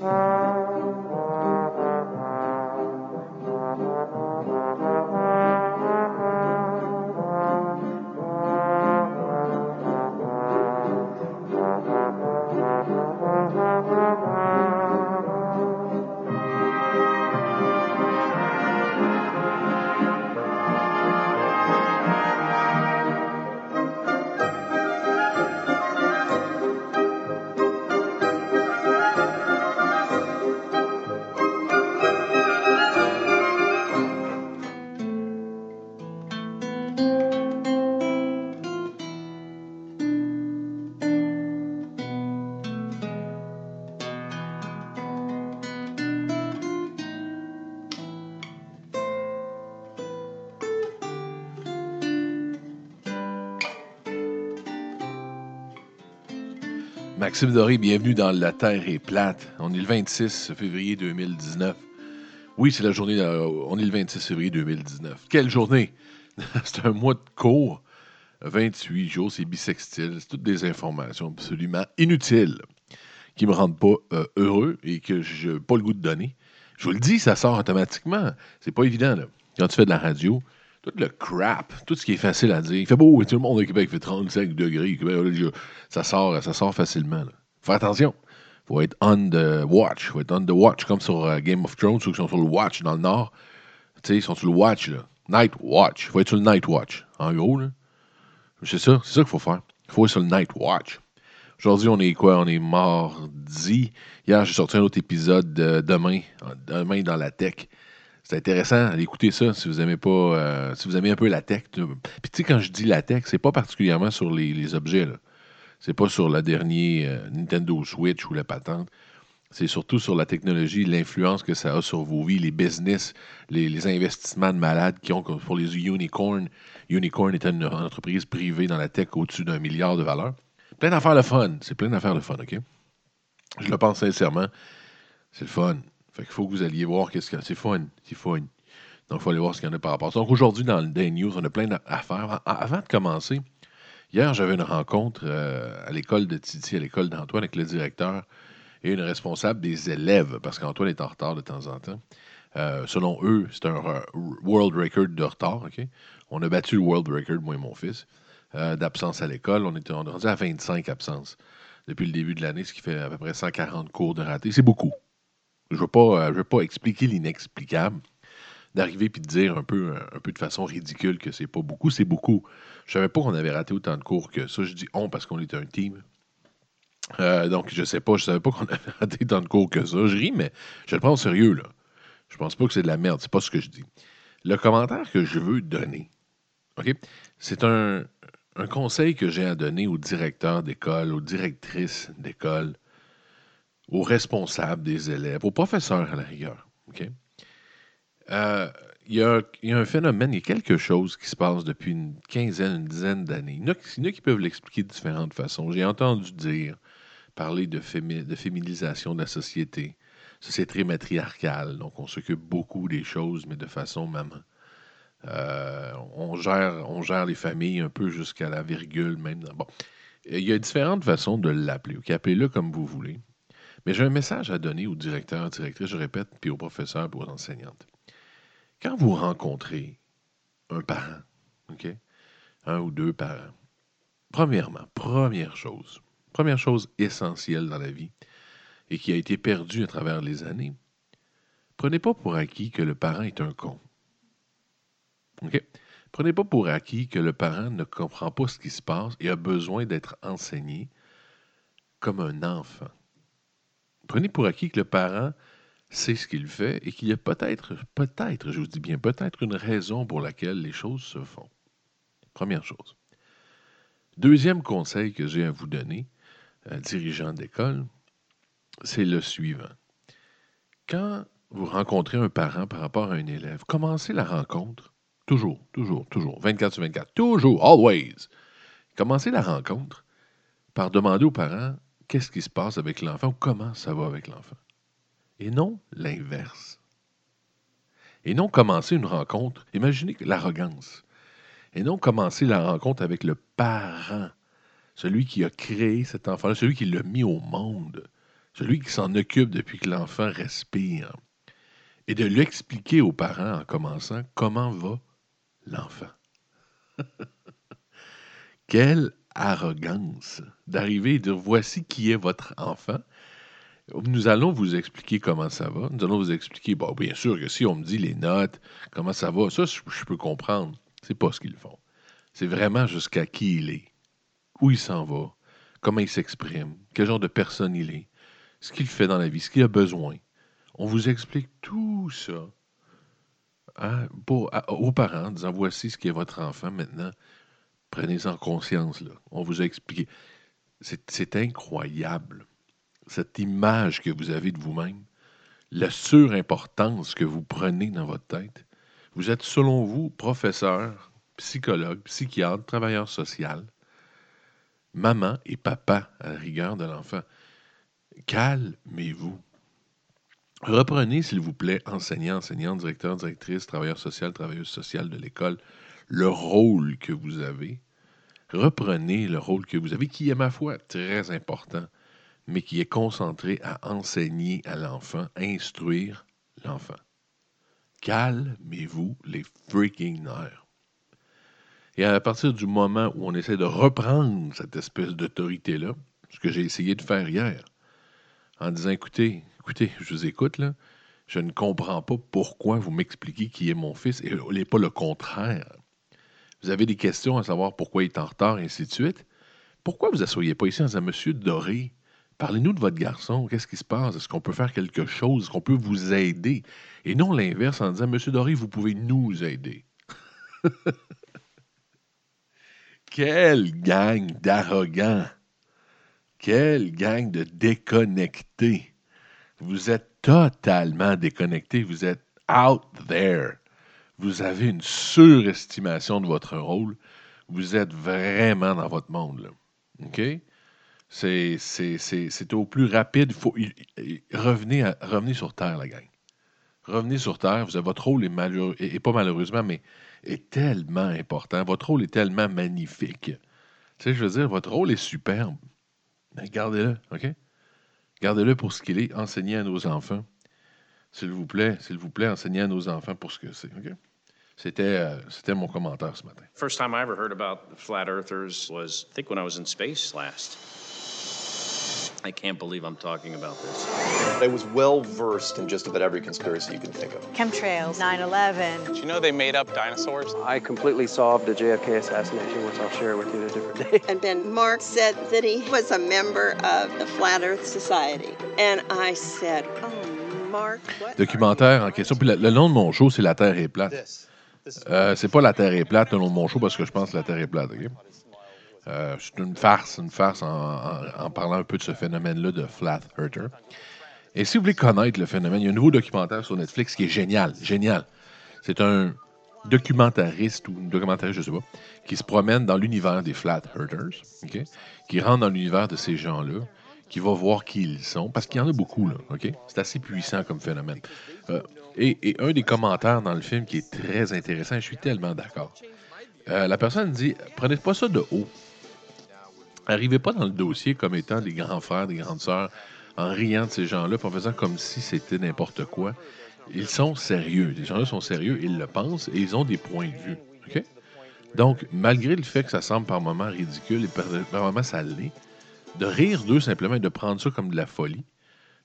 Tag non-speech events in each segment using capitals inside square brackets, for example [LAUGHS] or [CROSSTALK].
Uh... Maxime Doré, bienvenue dans La Terre est plate. On est le 26 février 2019. Oui, c'est la journée, euh, on est le 26 février 2019. Quelle journée! [LAUGHS] c'est un mois de cours, 28 jours, c'est bisextile. C'est toutes des informations absolument inutiles qui ne me rendent pas euh, heureux et que je n'ai pas le goût de donner. Je vous le dis, ça sort automatiquement. C'est pas évident, là. Quand tu fais de la radio, tout le crap, tout ce qui est facile à dire. Il fait beau, tout le monde au Québec fait 35 degrés. Ça sort, ça sort facilement. Faut faire attention. Faut être on the watch. Faut être on the watch, comme sur euh, Game of Thrones, ceux qui sont sur le watch dans le Nord. Tu sais, ils sont sur le watch, là. Night watch. Faut être sur le night watch. En gros, là. C'est ça, c'est ça qu'il faut faire. Il faut être sur le night watch. Aujourd'hui, on est quoi? On est mardi. Hier, j'ai sorti un autre épisode de demain, demain dans la tech. C'est intéressant d'écouter ça si vous aimez pas, euh, si vous aimez un peu la tech. Puis tu sais, quand je dis la tech, c'est pas particulièrement sur les, objets. C'est pas sur la dernière euh, Nintendo Switch ou la patente. C'est surtout sur la technologie, l'influence que ça a sur vos vies, les business, les, investissements de malades qui ont pour les unicorns. Unicorn est une entreprise privée dans la tech au-dessus d'un milliard de valeur. Plein d'affaires de fun. C'est plein d'affaires de fun, OK? Je le pense sincèrement. C'est le fun. Fait qu'il faut que vous alliez voir qu'est-ce que c'est fun. C'est fun. Donc, il faut aller voir ce qu'il y en a par rapport. Donc, aujourd'hui, dans le Day News, on a plein d'affaires. Avant de commencer, hier, j'avais une rencontre euh, à l'école de Titi, à l'école d'Antoine, avec le directeur et une responsable des élèves, parce qu'Antoine est en retard de temps en temps. Euh, selon eux, c'est un world record de retard. On a battu le world record, moi et mon fils, euh, d'absence à l'école. On est rendu à 25 absences depuis le début de l'année, ce qui fait à peu près 140 cours de ratés. C'est beaucoup. Je ne veux, pas, euh, veux pas expliquer l'inexplicable. D'arriver puis de dire un peu, un peu de façon ridicule que c'est pas beaucoup, c'est beaucoup. Je savais pas qu'on avait raté autant de cours que ça. Je dis on parce qu'on est un team. Euh, donc, je sais pas, je savais pas qu'on [LAUGHS] avait raté tant de cours que ça. Je ris, mais je le prends au sérieux, là. Je pense pas que c'est de la merde, c'est pas ce que je dis. Le commentaire que je veux donner, OK, c'est un conseil que j'ai à donner aux directeurs d'école, aux directrices d'école, aux responsables des élèves, aux professeurs à la rigueur. Euh, il, y a, un phénomène, il y a quelque chose qui se passe depuis une quinzaine, une dizaine d'années. Il, y en a qui peuvent l'expliquer de différentes façons. J'ai entendu dire, parler de, féminisation de la société. Ça, c'est très matriarcal. Donc, on s'occupe beaucoup des choses, mais de façon maman. Euh, on, gère, les familles un peu jusqu'à la virgule, même. Bon. Il y a différentes façons de l'appeler. Appelez-le comme vous voulez. Mais j'ai un message à donner aux directeurs, directrices, je répète, puis aux professeurs, puis aux enseignantes. Quand vous rencontrez un parent? Un ou deux parents, premièrement, première chose, première chose essentielle dans la vie et qui a été perdue à travers les années, prenez pas pour acquis que le parent est un con. OK? Prenez pas pour acquis que le parent ne comprend pas ce qui se passe et a besoin d'être enseigné comme un enfant. Prenez pour acquis que le parent sait ce qu'il fait et qu'il y a peut-être, peut-être, je vous dis bien, peut-être une raison pour laquelle les choses se font. Première chose. Deuxième conseil que j'ai à vous donner, euh, dirigeant d'école, c'est le suivant. Quand vous rencontrez un parent par rapport à un élève, commencez la rencontre, toujours, toujours, toujours, 24 sur 24, toujours, always. Commencez la rencontre par demander aux parents qu'est-ce qui se passe avec l'enfant ou comment ça va avec l'enfant? Et non l'inverse. Et non commencer une rencontre, imaginez l'arrogance. Et non commencer la rencontre avec le parent, celui qui a créé cet enfant, celui qui l'a mis au monde, celui qui s'en occupe depuis que l'enfant respire, et de lui expliquer aux parents en commençant comment va l'enfant? [LAUGHS] Quelle arrogance d'arriver et dire voici qui est votre enfant. Nous allons vous expliquer comment ça va. Nous allons vous expliquer, bon, bien sûr que si on me dit les notes, comment ça va, ça, je peux comprendre. C'est pas ce qu'ils font. C'est vraiment jusqu'à qui il est, où il s'en va, comment il s'exprime, quel genre de personne il est, ce qu'il fait dans la vie, ce qu'il a besoin. On vous explique tout ça hein, aux parents, en disant voici ce qui est votre enfant maintenant. Prenez-en conscience. Là. On vous a expliqué. C'est incroyable, cette image que vous avez de vous-même, la surimportance que vous prenez dans votre tête. Vous êtes, selon vous, professeur, psychologue, psychiatre, travailleur social, maman et papa à la rigueur de l'enfant. Calmez-vous. Reprenez, s'il vous plaît, enseignant, enseignant, directeur, directrice, travailleur social, travailleuse sociale de l'école, le rôle que vous avez. Reprenez le rôle que vous avez, qui est, ma foi, très important, mais qui est concentré à enseigner à l'enfant, instruire l'enfant. Calmez-vous les freaking nerfs. Et à partir du moment où on essaie de reprendre cette espèce d'autorité-là, ce que j'ai essayé de faire hier, en disant écoutez, écoutez, je vous écoute, je ne comprends pas pourquoi vous m'expliquez qui est mon fils et n'est pas le contraire. Vous avez des questions à savoir pourquoi il est en retard, et ainsi de suite. Pourquoi vous asseyez pas ici en disant Monsieur Doré, parlez-nous de votre garçon, qu'est-ce qui se passe? Est-ce qu'on peut faire quelque chose? Est-ce qu'on peut vous aider? Et non l'inverse en disant Monsieur Doré, vous pouvez nous aider. [LAUGHS] Quelle gang d'arrogants! Quelle gang de déconnectés! Vous êtes totalement déconnectés. Vous êtes out there. Vous avez une surestimation de votre rôle. Vous êtes vraiment dans votre monde. C'est au plus rapide. Revenez, sur Terre, la gang. Revenez sur Terre. Votre rôle est, et pas malheureusement, mais est tellement important. Votre rôle est tellement magnifique. Tu sais, je veux dire, votre rôle est superbe. Gardez-le, OK? Gardez-le pour ce qu'il est. Enseignez à nos enfants. S'il vous plaît, s'il vous plaît, enseignez à nos enfants pour ce que c'est, OK? C'était, euh, c'était mon commentaire ce matin. First time I ever heard about flat earthers was, I think, when I was in space last. I can't believe I'm talking about this. I was well versed in just about every conspiracy you can think of. Chemtrails, 9 11. Did you know they made up dinosaurs? I completely solved the JFK assassination, which I'll share with you at a different day. [LAUGHS] And then Mark said that he was a member of the Flat Earth Society. And I said, Oh, Mark, what? Documentaire en question. Puis le, le nom de mon show, c'est La Terre est plate. Euh, c'est pas La Terre est plate, le nom de mon show, parce que je pense que la Terre est plate. OK? Euh, c'est une farce, une farce en, en- en parlant un peu de ce phénomène-là de Flat Earther. Et si vous voulez connaître le phénomène, il y a un nouveau documentaire sur Netflix qui est génial, génial. C'est un documentariste ou une documentariste, je sais pas, qui se promène dans l'univers des Flat Earthers, OK? qui rentre dans l'univers de ces gens-là, qui va voir qui ils sont, parce qu'il y en a beaucoup, là, OK? C'est assez puissant comme phénomène. Euh, et, un des commentaires dans le film qui est très intéressant, je suis tellement d'accord. Euh, la personne dit prenez pas ça de haut. Arrivez pas dans le dossier comme étant des grands frères, des grandes sœurs, en riant de ces gens-là, en faisant comme si c'était n'importe quoi. Ils sont sérieux. Les gens-là sont sérieux, ils le pensent et ils ont des points de vue. Donc, malgré le fait que ça semble par moments ridicule et par, par moments ça de rire d'eux simplement et de prendre ça comme de la folie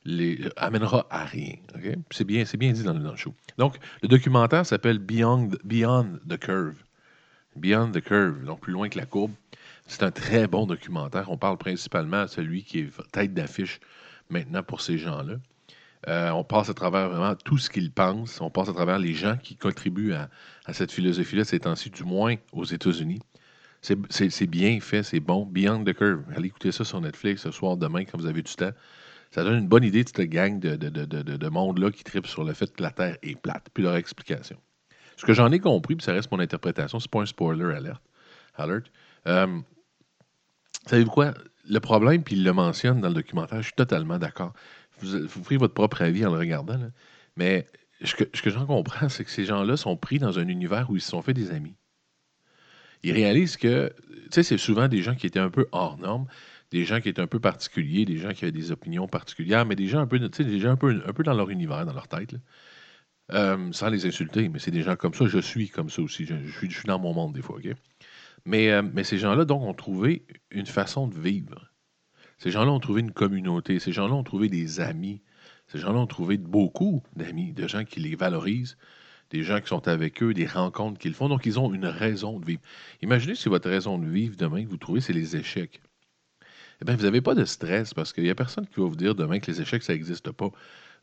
les, amènera à rien. C'est bien, dit dans le, show. Donc, le documentaire s'appelle Beyond, Beyond the Curve. Beyond the Curve, donc plus loin que la courbe. C'est un très bon documentaire. On parle principalement à celui qui est tête d'affiche maintenant pour ces gens-là. Euh, on passe à travers vraiment tout ce qu'ils pensent. On passe à travers les gens qui contribuent à, à cette philosophie-là ces temps-ci, du moins aux États-Unis. C'est- bien fait, c'est bon. Beyond the Curve. Allez écouter ça sur Netflix ce soir, demain, quand vous avez du temps. Ça donne une bonne idée de cette gang de, de, de, de, de monde-là qui tripe sur le fait que la Terre est plate, puis leur explication. Ce que j'en ai compris, puis ça reste mon interprétation, c'est pas un spoiler alert. Euh, Savez-vous quoi? Le problème, puis il le mentionne dans le documentaire, je suis totalement d'accord. Vous, ferez votre propre avis en le regardant, mais ce que, ce que j'en comprends, c'est que ces gens-là sont pris dans un univers où ils se sont fait des amis. Ils réalisent que, tu sais, c'est souvent des gens qui étaient un peu hors normes, des gens qui étaient un peu particuliers, des gens qui avaient des opinions particulières, mais des gens un peu, des gens un peu, dans leur univers, dans leur tête. Euh, sans les insulter, mais c'est des gens comme ça. Je suis comme ça aussi. Je, suis, dans mon monde des fois. OK? Euh, mais ces gens-là, donc, ont trouvé une façon de vivre. Ces gens-là ont trouvé une communauté. Ces gens-là ont trouvé des amis. Ces gens-là ont trouvé beaucoup d'amis, de gens qui les valorisent, des gens qui sont avec eux, des rencontres qu'ils font. Donc, ils ont une raison de vivre. Imaginez si votre raison de vivre demain que vous trouvez, c'est les échecs. Eh bien, vous n'avez pas de stress parce qu'il n'y a personne qui va vous dire demain que les échecs, ça n'existe pas.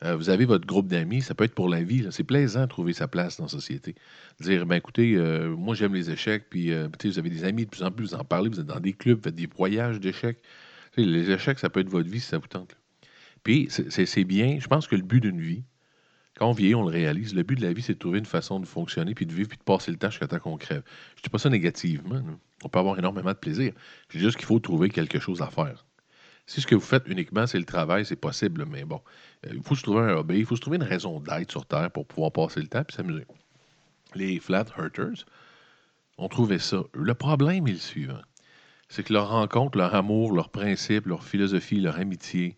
Euh, vous avez votre groupe d'amis, ça peut être pour la vie. C'est plaisant de trouver sa place dans la société. Dire, ben écoutez, euh, moi j'aime les échecs, puis euh, vous avez des amis de plus en plus, vous en parlez, vous êtes dans des clubs, vous faites des voyages d'échecs. Les échecs, ça peut être votre vie si ça vous tente. Puis c'est bien, je pense que le but d'une vie, quand on vieillit, on le réalise, le but de la vie, c'est de trouver une façon de fonctionner, puis de vivre, puis de passer le temps jusqu'à temps qu'on crève. Je ne dis pas ça négativement. On peut avoir énormément de plaisir. C'est juste qu'il faut trouver quelque chose à faire. Si ce que vous faites uniquement, c'est le travail, c'est possible, mais bon, euh, il faut se trouver un hobby, il faut se trouver une raison d'être sur Terre pour pouvoir passer le temps et s'amuser. Les Flat Earthers ont trouvé ça. Le problème est le suivant. C'est que leur rencontre, leur amour, leurs principes, leur philosophie, leur amitié,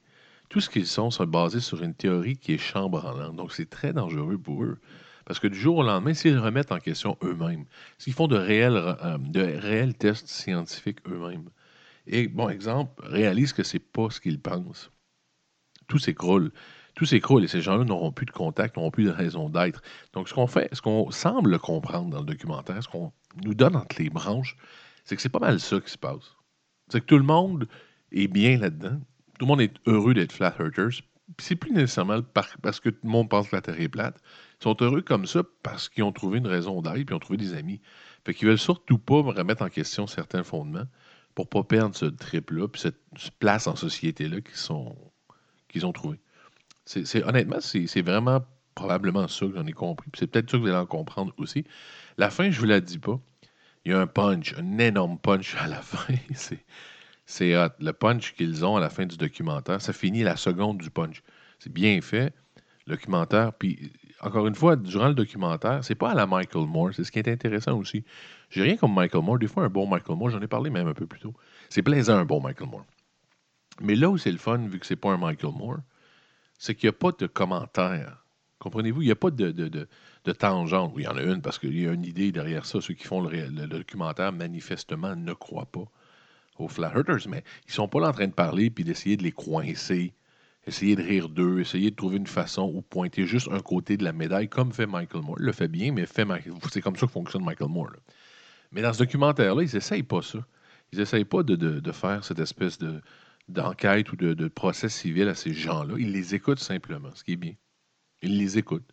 tout ce qu'ils sont, sont basés sur une théorie qui est chambranlante. Donc, c'est très dangereux pour eux. Parce que du jour au lendemain, s'ils remettent en question eux-mêmes, s'ils font de réels, euh, de réels tests scientifiques eux-mêmes, et, bon, exemple, réalisent que c'est pas ce qu'ils pensent, tout s'écroule. Tout s'écroule et ces gens-là n'auront plus de contact, n'auront plus de raison d'être. Donc, ce qu'on fait, ce qu'on semble comprendre dans le documentaire, ce qu'on nous donne entre les branches, c'est que c'est pas mal ça qui se passe. C'est que tout le monde est bien là-dedans. Tout le monde est heureux d'être flat earthers. C'est plus nécessairement par- parce que tout le monde pense que la Terre est plate. Ils sont heureux comme ça parce qu'ils ont trouvé une raison d'être puis ont trouvé des amis. Fait qu'ils veulent surtout pas remettre en question certains fondements pour pas perdre ce trip-là puis cette place en société-là qu'ils qu'ils ont trouvé. C'est, honnêtement, c'est, vraiment probablement ça que j'en ai compris. C'est peut-être ça que vous allez en comprendre aussi. La fin, je vous la dis pas. Il y a un punch, un énorme punch à la [LAUGHS] fin. c'est, c'est. Le punch qu'ils ont à la fin du documentaire, ça finit la seconde du punch. C'est bien fait, le documentaire. Puis, encore une fois, durant le documentaire, c'est pas à la Michael Moore. C'est ce qui est intéressant aussi. J'ai rien comme Michael Moore. Des fois, un bon Michael Moore, j'en ai parlé même un peu plus tôt. C'est plaisant, un bon Michael Moore. Mais là où c'est le fun, vu que c'est pas un Michael Moore, c'est qu'il n'y a pas de commentaires. Comprenez-vous? Il n'y a pas de, de, de, tangente. Oui, il y en a une parce qu'il y a une idée derrière ça. Ceux qui font le- le documentaire, manifestement, ne croient pas aux Flat mais ils sont pas là en train de parler puis d'essayer de les coincer, essayer de rire d'eux, essayer de trouver une façon ou pointer juste un côté de la médaille, comme fait Michael Moore. Il le fait bien, mais fait c'est comme ça que fonctionne Michael Moore. Mais dans ce documentaire-là, ils n'essayent pas ça. Ils n'essayent pas de faire cette espèce de, d'enquête ou de, de procès civil à ces gens-là. Ils les écoutent simplement, ce qui est bien. Ils les écoutent.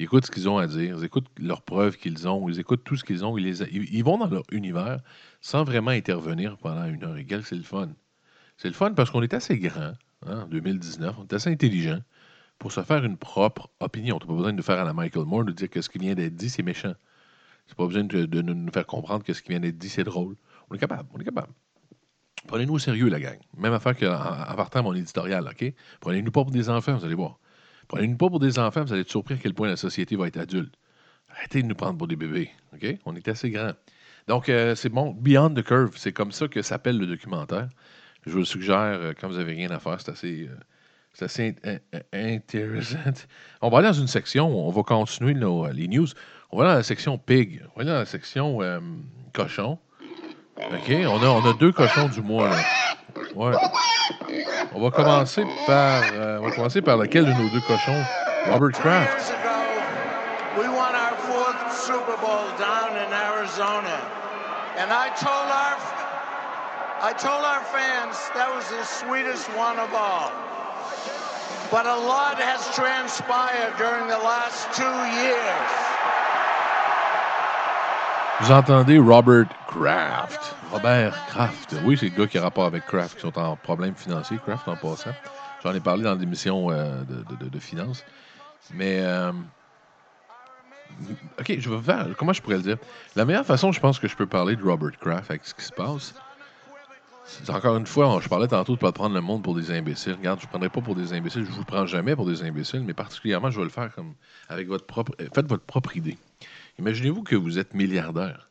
Ils écoutent ce qu'ils ont à dire, ils écoutent leurs preuves qu'ils ont, ils écoutent tout ce qu'ils ont, ils, vont dans leur univers sans vraiment intervenir pendant une heure égale. C'est le fun. C'est le fun parce qu'on est assez grand hein, en 2019, on est assez intelligent pour se faire une propre opinion. Tu n'as pas besoin de nous faire à la Michael Moore, de dire que ce qui vient d'être dit, c'est méchant. Tu pas besoin de, nous faire comprendre que ce qui vient d'être dit, c'est drôle. On est capable, on est capable. Prenez-nous au sérieux, la gang. Même affaire qu'en en partant mon éditorial, OK? Prenez-nous pas pour des enfants, vous allez voir. Prenez-nous pas pour des enfants, vous allez être surpris à quel point la société va être adulte. Arrêtez de nous prendre pour des bébés, OK? On est assez grands. Donc, euh, c'est bon. Beyond the Curve, c'est comme ça que s'appelle le documentaire. Je vous suggère euh, quand vous n'avez rien à faire. C'est assez, euh, c'est assez in- in- intéressant. On va aller dans une section, on va continuer nos, euh, les news. On va aller dans la section pig. On va aller dans la section cochon. OK? On a, on a deux cochons du mois. Là. Ouais. On va commencer par. euh, on va commencer par lequel de nos deux cochons? Robert Kraft. We won our fourth Super Bowl down in Arizona, and I told our I told our fans that was the sweetest one of all. But a lot has transpired during the last two years. Vous entendez Robert Kraft. Robert Kraft. Oui, c'est le gars qui a rapport avec Kraft, qui sont en problème financier, Kraft en passant. J'en ai parlé dans l'émission euh, de, de, finances. Mais, euh, OK, je vais faire. Comment je pourrais le dire? La meilleure façon, je pense, que je peux parler de Robert Kraft avec ce qui se passe, encore une fois, je parlais tantôt de ne pas prendre le monde pour des imbéciles. Regarde, je ne prendrai pas pour des imbéciles, je ne vous prends jamais pour des imbéciles, mais particulièrement, je vais le faire comme avec votre propre. Faites votre propre idée. Imaginez-vous que vous êtes milliardaire.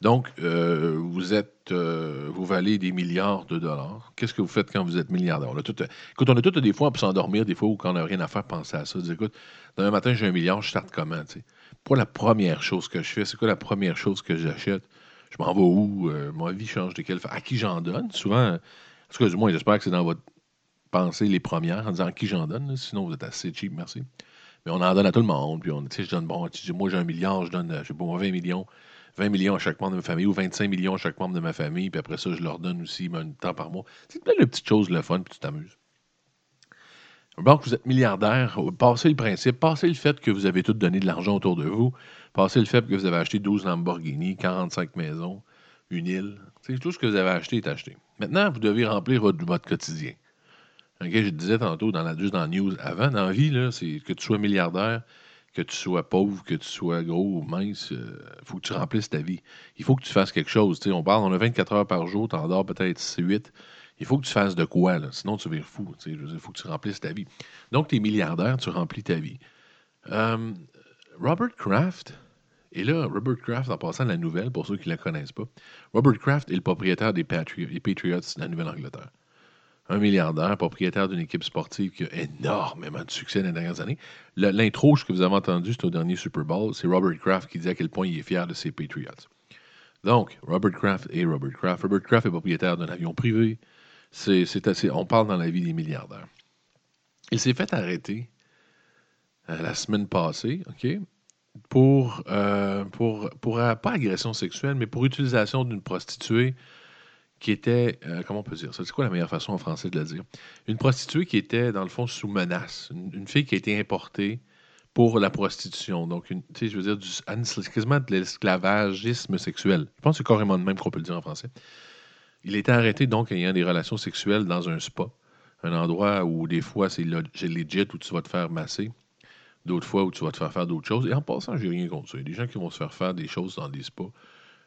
Donc, euh, vous êtes, euh, valez des milliards de dollars. Qu'est-ce que vous faites quand vous êtes milliardaire? On a tout, écoute, on a tout des fois pour s'endormir, des fois où quand on n'a rien à faire, penser à ça. Dire, écoute, demain matin, j'ai un milliard, je starte comment? tu sais? Pas la première chose que je fais. C'est quoi la première chose que j'achète? Je m'en vais où? Euh, ma vie change de quelle façon? À qui j'en donne? Souvent, en tout j'espère que c'est dans votre pensée les premières, en disant à qui j'en donne. Sinon, vous êtes assez cheap, merci. Mais on en donne à tout le monde. Puis, on, je donne, bon, moi, j'ai un milliard, je donne, je sais pas, moi, 20 millions. 20 millions à chaque membre de ma famille ou 25 millions à chaque membre de ma famille. Puis après ça, je leur donne aussi un temps par mois. C'est plein de petites choses, le fun, puis tu t'amuses. Donc, vous êtes milliardaire. Passez le principe, passez le fait que vous avez tout donné de l'argent autour de vous. Passez le fait que vous avez acheté 12 Lamborghini, 45 maisons, une île. C'est tout ce que vous avez acheté est acheté. Maintenant, vous devez remplir votre, votre quotidien. Ok, je disais tantôt, dans la, juste dans news avant, dans la vie, c'est que tu sois milliardaire, que tu sois pauvre, que tu sois gros ou mince, il faut que tu remplisses ta vie. Il faut que tu fasses quelque chose. Tu sais, on parle, on a 24 heures par jour, tu en dors peut-être 8. Il faut que tu fasses de quoi, sinon tu vires fou. Il faut que tu remplisses ta vie. Donc, tu es milliardaire, tu remplis ta vie. Euh, Robert Kraft, et là, Robert Kraft, en passant à la nouvelle, pour ceux qui ne la connaissent pas, Robert Kraft est le propriétaire des, Patri- des Patriots de la Nouvelle-Angleterre. Un milliardaire, propriétaire d'une équipe sportive qui a énormément de succès dans les dernières années. L'intro que vous avez entendu, c'est au dernier Super Bowl. C'est Robert Kraft qui dit à quel point il est fier de ses Patriots. Donc, Robert Kraft et Robert Kraft. Robert Kraft est propriétaire d'un avion privé. Assez, on parle dans la vie des milliardaires. Il s'est fait arrêter euh, la semaine passée, OK, pour, euh, euh, pas agression sexuelle, mais pour utilisation d'une prostituée qui était, euh, comment on peut dire ça? C'est quoi la meilleure façon en français de le dire? Une prostituée qui était, dans le fond, sous menace. Une, fille qui a été importée pour la prostitution. Donc, tu sais, je veux dire, du, quasiment de l'esclavagisme sexuel. Je pense que c'est carrément de même qu'on peut le dire en français. Il était arrêté, donc, ayant des relations sexuelles dans un spa. Un endroit où, des fois, c'est legit, où tu vas te faire masser. D'autres fois, où tu vas te faire faire d'autres choses. Et en passant, j'ai rien contre ça. Il y a des gens qui vont se faire faire des choses dans des spas.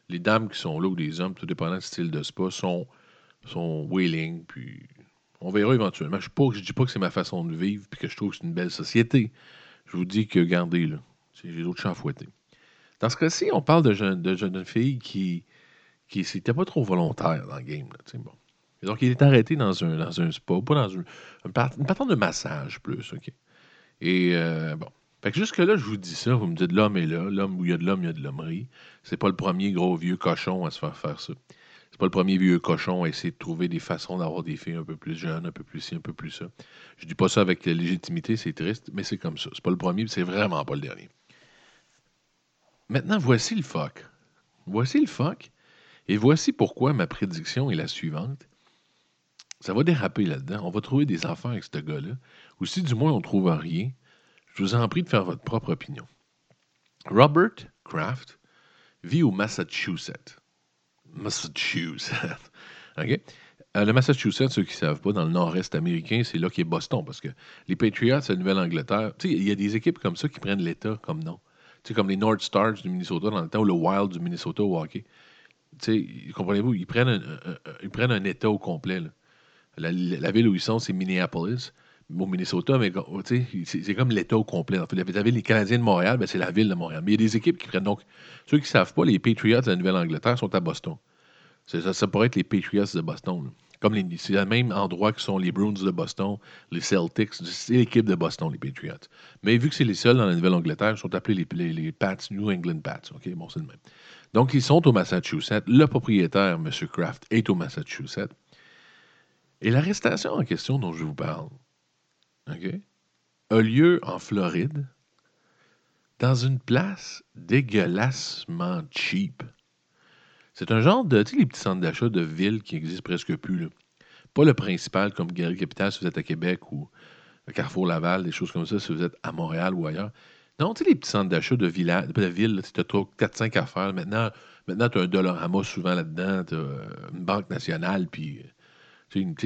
Les dames qui sont là ou les hommes, tout dépendant du style de spa, sont, sont. Puis on verra éventuellement. Je ne dis pas que c'est ma façon de vivre puis que je trouve que c'est une belle société. Je vous dis que, regardez, là, j'ai d'autres chats à fouetter. Dans ce cas-ci, on parle de jeunes de jeunes filles qui qui n'était pas trop volontaire dans le game. là. Et donc, il est arrêté dans un, dans un spa, pas dans une, une, de massage plus, OK? Et euh, bon. Fait que jusque-là, je vous dis ça, vous me dites l'homme est là, l'homme où il y a de l'homme, il y a de l'hommerie. C'est pas le premier gros vieux cochon à se faire faire ça. C'est pas le premier vieux cochon à essayer de trouver des façons d'avoir des filles un peu plus jeunes, un peu plus ci, un peu plus ça. Je dis pas ça avec légitimité, c'est triste, mais c'est comme ça. C'est pas le premier, c'est vraiment pas le dernier. Maintenant, voici le fuck. Voici le fuck. Et voici pourquoi ma prédiction est la suivante. Ça va déraper là-dedans. On va trouver des affaires avec ce gars-là. Ou si du moins on trouve rien, je vous en prie de faire votre propre opinion. Robert Kraft vit au Massachusetts. Massachusetts. [LAUGHS] Euh, le Massachusetts, ceux qui ne savent pas, dans le nord-est américain, c'est là qu'est Boston, parce que les Patriots, la Nouvelle-Angleterre, il y a des équipes comme ça qui prennent l'État comme nom. Tu comme les North Stars du Minnesota dans le temps, ou le Wild du Minnesota au hockey. Comprenez-vous, ils prennent un, ils prennent un État au complet. la ville où ils sont, c'est Minneapolis, au Minnesota, mais c'est comme l'État au complet. En fait, les Canadiens de Montréal, ben, c'est la ville de Montréal. Mais il y a des équipes qui prennent. Donc, ceux qui ne savent pas, les Patriots de la Nouvelle-Angleterre sont à Boston. Ça, pourrait être les Patriots de Boston. c'est le même endroit que sont les Bruins de Boston, les Celtics. C'est l'équipe de Boston, les Patriots. Mais vu que c'est les seuls dans la Nouvelle-Angleterre, ils sont appelés les, les, les Pats, New England Pats. OK, bon, c'est le même. Donc, ils sont au Massachusetts. Le propriétaire, M. Kraft, est au Massachusetts. Et l'arrestation en question dont je vous parle, A lieu en Floride, dans une place dégueulassement cheap. C'est un genre de, tu sais, les petits centres d'achat de ville qui existent presque plus. là. Pas le principal comme Galerie Capital si vous êtes à Québec ou Carrefour Laval, des choses comme ça si vous êtes à Montréal ou ailleurs. Non, tu sais, les petits centres d'achat de, village, de ville, tu as 4-5 affaires. Maintenant, maintenant tu as un Dollarama souvent là-dedans, tu as une banque nationale, puis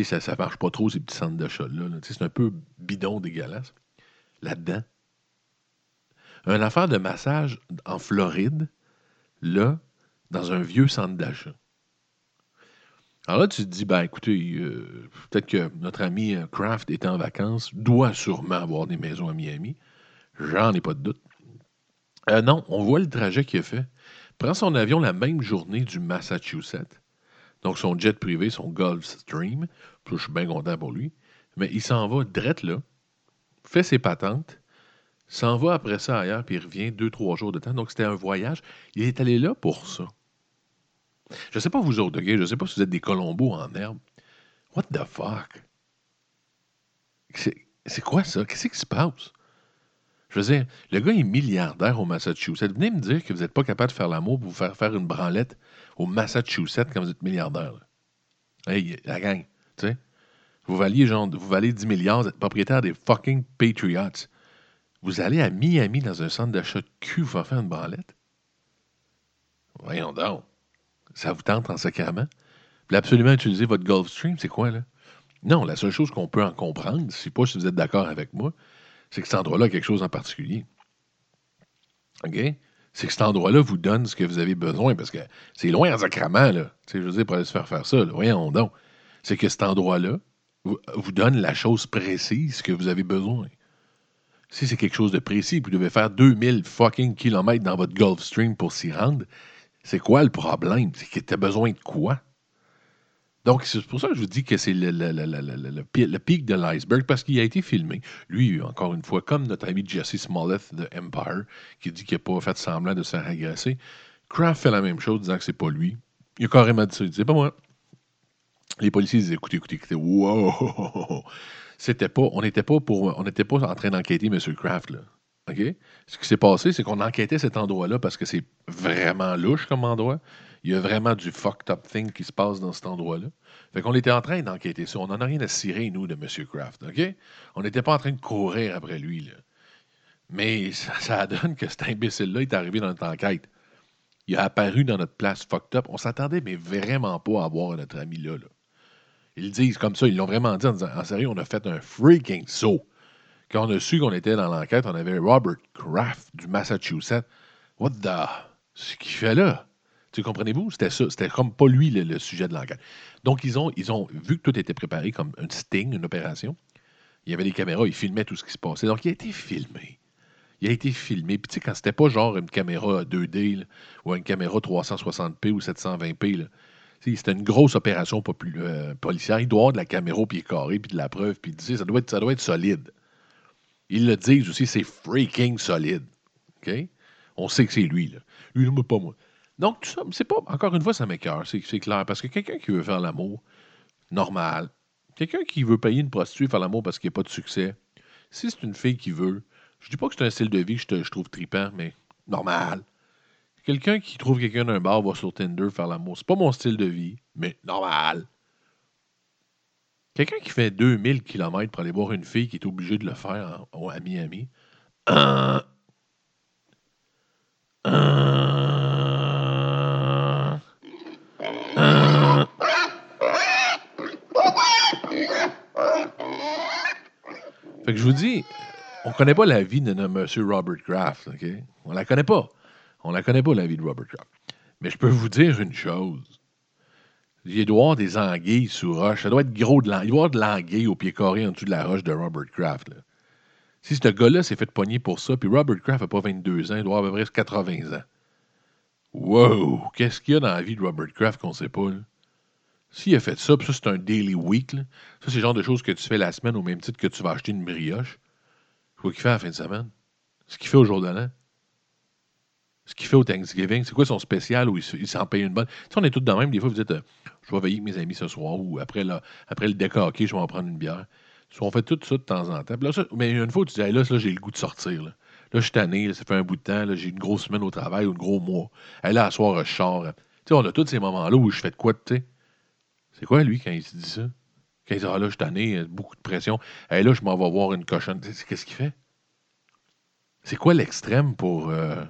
ça ne marche pas trop, ces petits centres d'achat-là. C'est un peu bidon dégueulasse. Là-dedans, une affaire de massage en Floride, là, dans un vieux centre d'achat. Alors là, tu te dis, ben écoutez, euh, peut-être que notre ami euh, Kraft est en vacances, doit sûrement avoir des maisons à Miami. J'en ai pas de doute. Euh, non, on voit le trajet qu'il a fait. prend son avion la même journée du Massachusetts. Donc, son jet privé, son Gulfstream. Je suis bien content pour lui. Mais il s'en va drette là, fait ses patentes, s'en va après ça ailleurs, puis il revient deux, trois jours de temps. Donc, c'était un voyage. Il est allé là pour ça. Je ne sais pas vous autres, OK? Je ne sais pas si vous êtes des colombos en herbe. What the fuck? C'est c'est quoi ça? Qu'est-ce qui se passe? Je veux dire, le gars est milliardaire au Massachusetts. Venez me dire que vous n'êtes pas capable de faire l'amour pour vous faire faire une branlette au Massachusetts quand vous êtes milliardaire. Hey, la gang, tu sais. Vous valiez, genre, vous valez 10 milliards, vous êtes propriétaire des fucking Patriots. Vous allez à Miami dans un centre d'achat de cul vous faire une branlette? Voyons donc. Ça vous tente en sacrament? Puis absolument utiliser votre Gulfstream, c'est quoi, là? Non, la seule chose qu'on peut en comprendre, je sais pas si vous êtes d'accord avec moi, c'est que cet endroit-là a quelque chose en particulier. OK? C'est que cet endroit-là vous donne ce que vous avez besoin, parce que c'est loin en sacrament, là. Tu sais, je veux dire, pour aller se faire faire ça, là. Voyons donc. C'est que cet endroit-là vous, donne la chose précise que vous avez besoin. Si c'est quelque chose de précis, vous devez faire 2000 fucking kilomètres dans votre Gulfstream pour s'y rendre, c'est quoi le problème? C'est que tu as besoin de quoi? Donc, c'est pour ça que je vous dis que c'est le, le- le- le- le- le pi- le pic de l'iceberg, parce qu'il a été filmé. Lui, encore une fois, comme notre ami Jesse Smollett de Empire, qui dit qu'il n'a pas fait semblant de se faire agresser, Kraft fait la même chose, disant que c'est pas lui. Il a carrément dit ça. Il c'est pas moi. Les policiers disaient, écoutez, écoutez, écoutez, wow! [LAUGHS] C'était pas, on n'était pas pour, on pas en train d'enquêter M. Kraft, là. Ce qui s'est passé, c'est qu'on enquêtait cet endroit-là parce que c'est vraiment louche comme endroit. Il y a vraiment du fucked up thing qui se passe dans cet endroit-là. Fait qu'on était en train d'enquêter ça. On n'en a rien à cirer, nous, de M. Kraft. OK? On n'était pas en train de courir après lui, là. Mais ça, donne que cet imbécile-là est arrivé dans notre enquête. Il a apparu dans notre place fucked up. On s'attendait, mais vraiment pas à voir notre ami là. là. Ils le disent comme ça. Ils l'ont vraiment dit en disant En sérieux, on a fait un freaking saut. Quand on a su qu'on était dans l'enquête, on avait Robert Kraft du Massachusetts. What the. Ce qu'il fait là? Comprenez-vous? C'était ça. C'était comme pas lui le, sujet de l'enquête. Donc, ils ont, ils ont vu que tout était préparé comme un sting, une opération. Il y avait des caméras, ils filmaient tout ce qui se passait. Donc, il a été filmé. Il a été filmé. Puis, tu sais, quand c'était pas genre une caméra 2D là, ou une caméra 360p ou 720p, là, tu sais, c'était une grosse opération euh, policière. Il doit avoir de la caméra au pied carré, puis de la preuve, puis ça doit être, ça doit être solide. Ils le disent aussi, c'est freaking solide. OK? On sait que c'est lui, là. Lui, non, mais pas moi. Donc, tout ça, c'est pas, encore une fois, ça m'écœure, c'est clair. Parce que quelqu'un qui veut faire l'amour, normal. Quelqu'un qui veut payer une prostituée faire l'amour parce qu'il n'y a pas de succès, si c'est une fille qui veut, je dis pas que c'est un style de vie que je, trouve tripant, mais normal. Quelqu'un qui trouve quelqu'un d'un bar va sur Tinder faire l'amour. C'est pas mon style de vie, mais normal. Quelqu'un qui fait 2000 km pour aller voir une fille qui est obligée de le faire à Miami. Euh, euh. Fait que je vous dis, on connaît pas la vie de monsieur Robert Kraft, OK? On la connaît pas. On la connaît pas, la vie de Robert Kraft. Mais je peux vous dire une chose. Il doit y avoir des anguilles sous roche. Ça doit être gros de l'anguille. Il doit y avoir de l'anguille au pied carré en dessous de la roche de Robert Kraft. Si ce gars-là s'est fait pogner pour ça, puis Robert Kraft n'a pas 22 ans, il doit avoir à peu près 80 ans. Wow! Qu'est-ce qu'il y a dans la vie de Robert Kraft qu'on ne sait pas? là? S'il a fait ça, puis ça, c'est un daily week, ça, c'est le genre de choses que tu fais la semaine au même titre que tu vas acheter une brioche. Quoi qu'il fait fin de semaine? Ce qu'il fait au jour de? Ce qu'il fait au Thanksgiving? C'est quoi son spécial où il, se- il s'en paye une bonne? Tu sais, on est tous de même. Des fois, vous dites, euh, je vais veiller avec mes amis ce soir ou après, là, après le décaqué, je vais en prendre une bière. On fait tout ça de temps en temps. Là, mais une fois, tu dis, là, j'ai le goût de sortir. Là, je suis tanné, ça fait un bout de temps, j'ai une grosse semaine au travail ou un gros mois. Hey, là, à soir, je sors. Tu sais, on a tous ces moments-là où je fais de quoi, tu sais. C'est quoi, lui, quand il se dit ça? Quand il dit, ah là, je suis euh, beaucoup de pression. Hey, là, je m'en vais voir une cochonne. Qu'est-ce qu'il fait? C'est quoi l'extrême pour euh,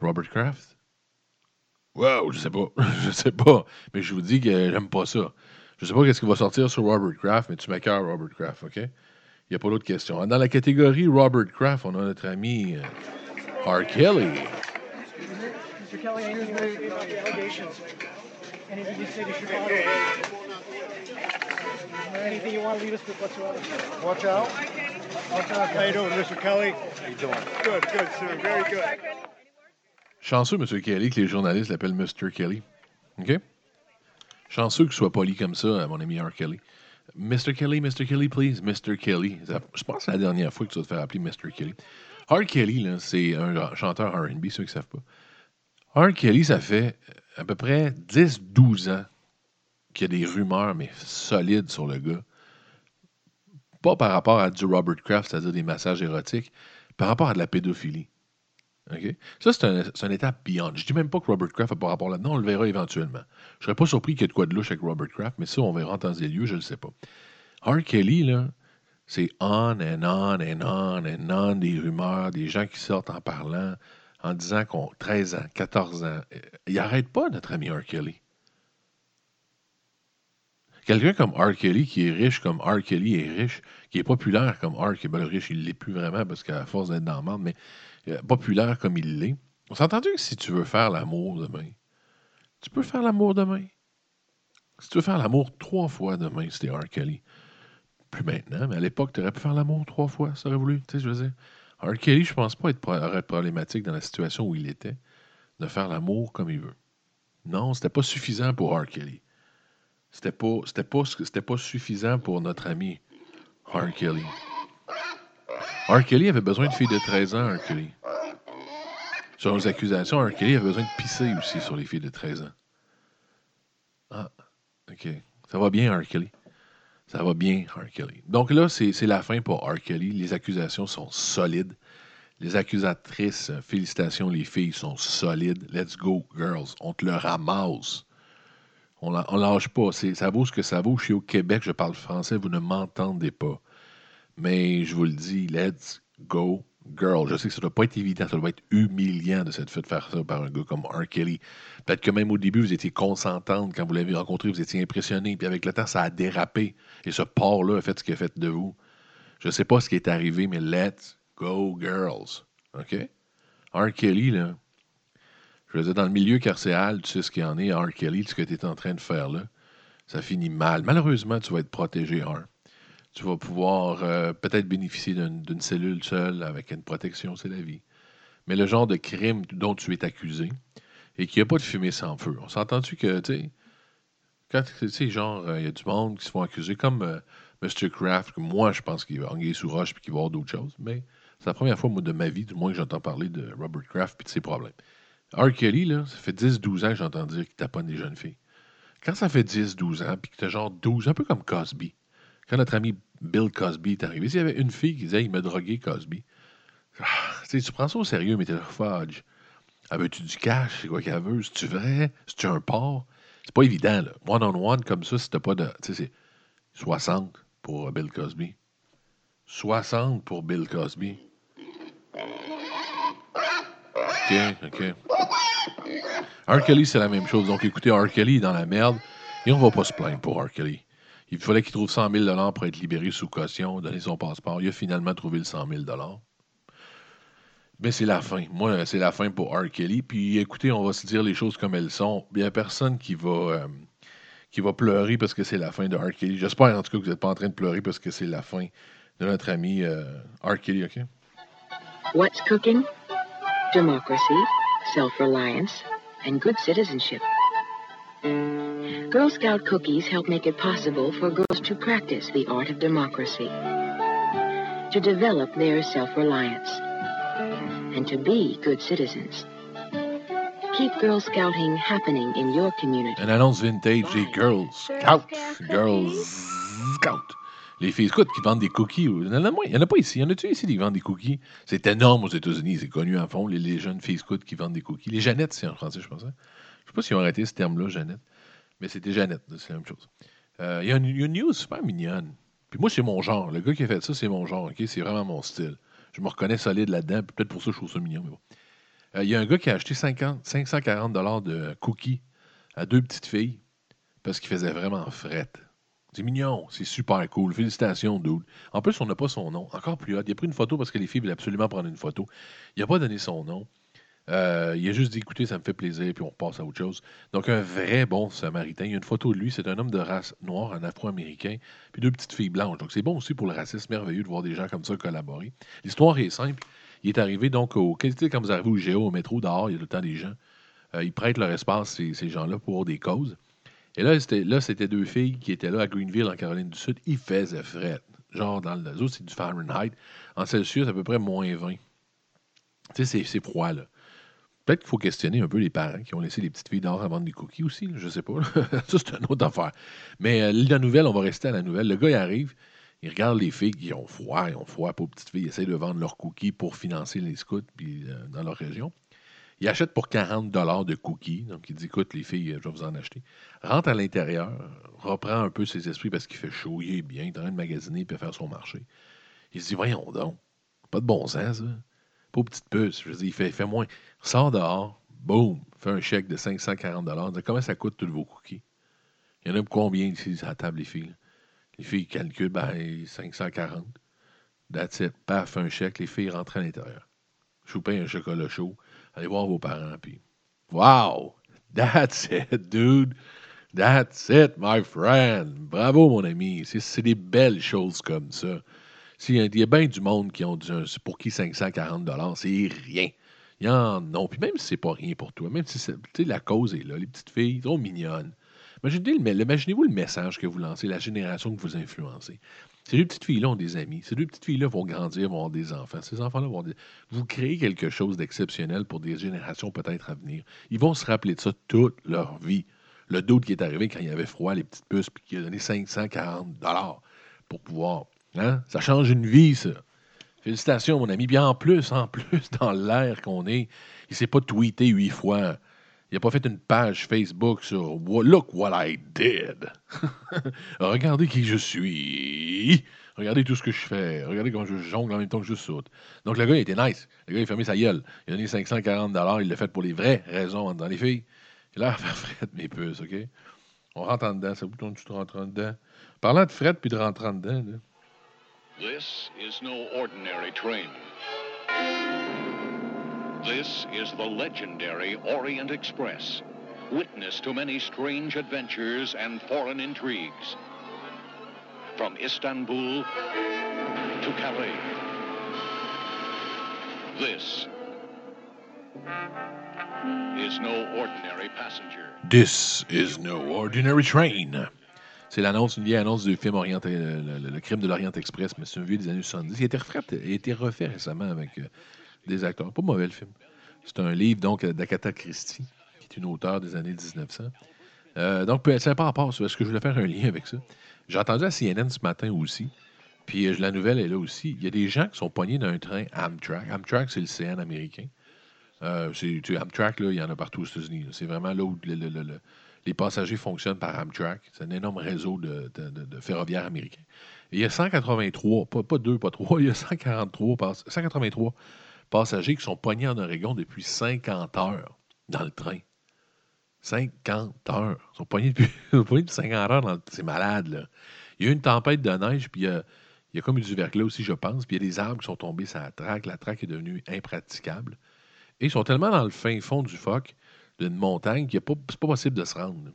Robert Kraft? Wow, je sais pas. je sais pas. Mais je vous dis que j'aime pas ça. Je sais pas qu'est-ce qui va sortir sur Robert Kraft, mais tu m'écœures Robert Kraft, OK? Il n'y a pas d'autre question. Dans la catégorie Robert Kraft, on a notre ami euh, R. Kelly. Mr. Kelly, anything you want to say about the allegations? Anything you say to Chicago? Is there anything you want to leave us with whatsoever? Watch out. Watch out. How you doing, Mr. Kelly? How you doing? Good, good, sir. Very good. Chanceux, M. Kelly, que les journalistes l'appellent Mr. Kelly. OK? Chanceux que je sois poli comme ça à mon ami R. Kelly. Mr. Kelly, Mr. Kelly, please. Mr. Kelly. Ça- Je pense que c'est la dernière fois que tu vas te faire appeler Mr. Kelly. R. Kelly, là, c'est un chanteur RB, ceux qui ne savent pas. R. Kelly, ça fait à peu près 10-12 ans qu'il y a des rumeurs, mais solides sur le gars. Pas par rapport à du Robert Kraft, c'est-à-dire des massages érotiques, par rapport à de la pédophilie. OK? Ça, c'est un, une étape beyond. Je dis même pas que Robert Kraft a pas rapport là-dedans, on le verra éventuellement. Je serais pas surpris qu'il y ait de quoi de louche avec Robert Kraft, mais ça, on verra en temps et lieu, je ne sais pas. R. Kelly, c'est on and on and on and on des rumeurs, des gens qui sortent en parlant, en disant qu'on 13 ans, 14 ans. Euh, Il arrête pas, notre ami R. Kelly. Quelqu'un comme R. Kelly, qui est riche comme R. Kelly est riche, qui est populaire comme R. Kelly, ben, le riche, il ne l'est plus vraiment parce qu'à force d'être dans le monde, mais euh, populaire comme il l'est. On s'entend que si tu veux faire l'amour demain, tu peux faire l'amour demain. Si tu veux faire l'amour trois fois demain, c'était R. Kelly. Plus maintenant, mais à l'époque, tu aurais pu faire l'amour trois fois, ça aurait voulu. Tu sais, je veux dire. R. Kelly, je pense pas être, problématique dans la situation où il était, de faire l'amour comme il veut. Non, c'était pas suffisant pour R. Kelly. C'était pas, pas suffisant pour notre ami R. Kelly. R. Kelly avait besoin de filles de 13 ans, R. Kelly. Selon les accusations, R. Kelly avait besoin de pisser aussi sur les filles de 13 ans. Ah, OK. Ça va bien, R. Kelly? Ça va bien, R. Kelly. Donc là, c'est la fin pour R. Kelly. Les accusations sont solides. Les accusatrices, euh, félicitations, les filles sont solides. Let's go, girls. On te le ramasse. On on lâche pas. Ça vaut ce que ça vaut. Je suis au Québec, je parle français, vous ne m'entendez pas. Mais je vous le dis, let's go, girl. Je sais que ça doit pas être évident, ça doit être humiliant de s'être fait faire ça par un gars comme R. Kelly. Peut-être que même au début, vous étiez consentante quand vous l'avez rencontré, vous étiez impressionné, puis avec le temps, ça a dérapé. Et ce porc-là a fait ce qu'il a fait de vous. Je sais pas ce qui est arrivé, mais let's go, girls. OK? R. Kelly, là, je veux dire, dans le milieu carcéral, tu sais ce qu'il y en est, R. Kelly, ce que tu es en train de faire là, ça finit mal. Malheureusement, tu vas être protégé, R. Tu vas pouvoir euh, peut-être bénéficier d'une cellule seule avec une protection, c'est la vie. Mais le genre de crime dont tu es accusé et qu'il n'y a pas de fumée sans feu. On s'entend-tu que, tu sais, quand, tu sais, genre, euh, il y a du monde qui se font accuser, comme euh, Mr. Kraft, que moi, je pense qu'il va anguiller sous roche et qu'il va avoir d'autres choses. Mais c'est la première fois, de ma vie, du moins, que j'entends parler de Robert Kraft et de ses problèmes. R. Kelly, là, ça fait 10-12 ans que j'entends dire qu'il taponne des jeunes filles. Quand ça fait 10-12 ans, puis que tu as genre 12, un peu comme Cosby, quand notre ami Bill Cosby est arrivé, s'il y avait une fille qui disait il m'a drogué Cosby, ah, tu prends ça au sérieux, mais t'es fudge. Veux-tu du cash? C'est quoi qu'elle veut? C'est-tu vrai? C'est-tu un porc? C'est pas évident, là. One-on-one, comme ça, t'as pas de. Tu sais, c'est 60 pour Bill Cosby. 60 pour Bill Cosby. OK, OK. R. Kelly, c'est la même chose. Donc, écoutez, R. Kelly est dans la merde et on va pas se plaindre pour R. Kelly. Il fallait qu'il trouve 100 000 pour être libéré sous caution, donner son passeport. Il a finalement trouvé le 100 000 Mais c'est la fin. Moi, c'est la fin pour R. Kelly. Puis écoutez, on va se dire les choses comme elles sont. Il n'y a personne qui va, euh, qui va pleurer parce que c'est la fin de R. Kelly. J'espère en tout cas que vous n'êtes pas en train de pleurer parce que c'est la fin de notre ami euh, R. Kelly, OK? What's cooking? Democracy, self-reliance, and good citizenship. Girl Scout cookies help make it possible for girls to practice the art of democracy, to develop their self-reliance, and to be good citizens. Keep Girl Scouting happening in your community. Une annonce vintage des Girls Scout. Girls Scout. Les filles Scout qui vendent des cookies. Il y en a moins. Il n'y en a pas ici. Il y en a-tu ici qui vendent des cookies? C'est énorme aux États-Unis. C'est connu à fond, les, les jeunes filles Scout qui vendent des cookies. Les Jeannettes, c'est en français, je pense. Je sais pas s'ils ont arrêté ce terme-là, Jeannette. Mais c'était Jeannette, c'est la même chose. Euh, Il y, a une- news super mignonne. Puis moi, c'est mon genre. Le gars qui a fait ça, c'est mon genre. ok? C'est vraiment mon style. Je me reconnais solide là-dedans. Peut-être pour ça, je trouve ça mignon. Mais bon. Euh, Il y a un gars qui a acheté 50, 540 de cookies à deux petites filles parce qu'il faisait vraiment fret. C'est mignon, c'est super cool. Félicitations, dude. En plus, on n'a pas son nom. Encore plus hot. Il a pris une photo parce que les filles voulaient absolument prendre une photo. Il n'a pas donné son nom. Euh, il a juste dit écoutez, ça me fait plaisir, puis on repasse à autre chose. Donc, un vrai bon samaritain. Il y a une photo de lui. C'est un homme de race noire, un afro-américain, puis deux petites filles blanches. Donc, c'est bon aussi pour le racisme merveilleux de voir des gens comme ça collaborer. L'histoire est simple. Il est arrivé donc au. Quand vous arrivez au Géo, au métro, dehors, il y a tout le temps des gens. Euh, ils prêtent leur espace, ces, gens-là, pour des causes. Et là, c'était, là, c'était deux filles qui étaient là à Greenville, en Caroline du Sud. Il faisait fret. Genre, dans le zoo, c'est du Fahrenheit. En Celsius, à peu près moins 20. Tu sais, c'est, c'est froid, là. Peut-être qu'il faut questionner un peu les parents qui ont laissé les petites filles dehors à vendre des cookies aussi, là, je sais pas. [LAUGHS] ça, c'est une autre affaire. Mais euh, la nouvelle, on va rester à la nouvelle. Le gars, il arrive, il regarde les filles qui ont froid, ils ont froid, pour petites filles, ils essayent de vendre leurs cookies pour financer les scouts euh, dans leur région. Il achète pour 40 de cookies. Donc, il dit Écoute, les filles, je vais vous en acheter. Rentre à l'intérieur, reprend un peu ses esprits parce qu'il fait chaud, il est bien, il est en train de magasiner puis faire son marché. Il se dit Voyons donc, pas de bon sens, ça. Pas aux petites puces. Je veux dire, il fait, fait moins. Sort dehors, boum, fait un chèque de 540 dit, Comment ça coûte tous vos cookies? Il y en a combien ici à la table, les filles Les filles calculent ben, 540. That's it. Paf, un chèque, les filles rentrent à l'intérieur. Je un chocolat chaud. Allez voir vos parents, puis Wow! That's it, dude! That's it, my friend! Bravo, mon ami! C'est des belles choses comme ça. Il y a bien du monde qui ont dit pour qui 540 c'est rien. Il y en a. Puis même si c'est pas rien pour toi, même si la cause est là, les petites filles, trop mignonnes. Imaginez-vous le message que vous lancez, la génération que vous influencez. Ces deux petites filles-là ont des amis. Ces deux petites filles-là vont grandir, vont avoir des enfants. Ces enfants-là vont des... Vous créez quelque chose d'exceptionnel pour des générations peut-être à venir. Ils vont se rappeler de ça toute leur vie. Le doute qui est arrivé quand il y avait froid, les petites puces, puis qui a donné 540 pour pouvoir. Hein? Ça change une vie, ça. Félicitations, mon ami. Bien en plus, en plus, [LAUGHS] dans l'air qu'on est, il ne s'est pas tweeté huit fois. Il n'a pas fait une page Facebook sur Look what I did. [LAUGHS] Regardez qui je suis. Regardez tout ce que je fais. Regardez comment je jongle en même temps que je saute. Donc le gars, il était nice. Le gars, il a fermé sa gueule. Il a donné 540 Il l'a fait pour les vraies raisons dans les filles. Il a [LAUGHS] faire fret mes puces, OK? On rentre en dedans. Ça vous tourne, tu rentres en dedans? Parlant de fret puis de rentrer en dedans, là. This is no ordinary train. This is the legendary Orient Express, witness to many strange adventures and foreign intrigues. From Istanbul to Calais. This is no ordinary passenger. This is no ordinary train. C'est l'annonce, une vieille annonce du film Orient, le, le, le crime de l'Orient Express, mais c'est un vieux des années 70. Il a été refait, il a été refait récemment avec euh, des acteurs. Pas mauvais le film. C'est un livre donc d'Agatha Christie, qui est une auteure des années 1900. Euh, donc, c'est pas rapport. Est-ce que je voulais faire un lien avec ça? J'ai entendu à CNN ce matin aussi, puis euh, la nouvelle est là aussi. Il y a des gens qui sont pognés dans un train Amtrak. Amtrak, c'est le CN américain. Euh, Amtrak, là, il y en a partout aux États-Unis. C'est vraiment là où les passagers fonctionnent par Amtrak. C'est un énorme réseau de, ferroviaires américains. il y a 183, pas, pas deux, pas trois, [LAUGHS] il y a 143, 183 passagers qui sont pognés en Oregon depuis 50 heures dans le train. 50 heures. Ils sont pognés depuis, [LAUGHS] 50 heures. Dans le... C'est malade, là. Il y a eu une tempête de neige, puis il y a, il y a comme eu du verglas aussi, je pense. Puis il y a des arbres qui sont tombés sur la traque. La traque est devenue impraticable. Et ils sont tellement dans le fin fond du phoque, d'une montagne, qu'il n'est pas, possible de se rendre.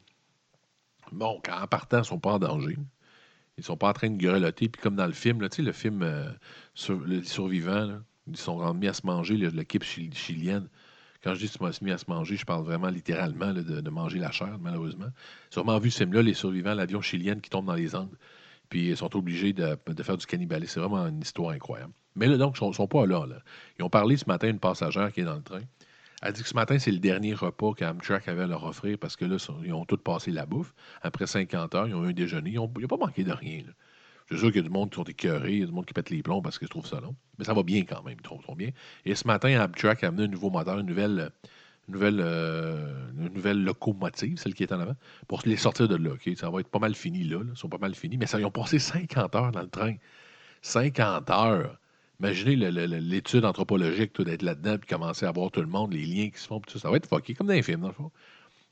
Bon, quand en partant, ils ne sont pas en danger. Ils ne sont pas en train de grelotter. Puis comme dans le film, là, le film euh, Les Survivants, là, ils sont mis à se manger, l'équipe chilienne. Quand je dis qu'ils sont mis à se manger, je parle vraiment littéralement de, manger la chair, malheureusement. Sûrement vu ce film-là, les survivants, l'avion chilien qui tombe dans les Andes, puis ils sont obligés de, faire du cannibalisme. C'est vraiment une histoire incroyable. Mais là, donc, ils ne sont, pas là, Ils ont parlé ce matin à une passagère qui est dans le train. Elle dit que ce matin, c'est le dernier repas qu'Amtrak avait à leur offrir parce que là, ils ont tous passé la bouffe. Après 50 heures, ils ont eu un déjeuner. Ils n'ont pas manqué de rien. C'est sûr qu'il y a du monde qui sont écœurés, il y a du monde qui pète les plombs parce qu'ils trouvent ça long. Mais ça va bien quand même, ils trouvent ça bien. Et ce matin, Amtrak a amené un nouveau moteur, une nouvelle, euh, nouvelle locomotive, celle qui est en avant, pour les sortir de là. Ça va être pas mal fini là, Ils sont pas mal finis. Mais ça, ils ont passé 50 heures dans le train. 50 heures. Imaginez l'étude anthropologique d'être là-dedans et commencer à voir tout le monde, les liens qui se font. Tout ça. va être fucké, comme dans les films, dans le fond.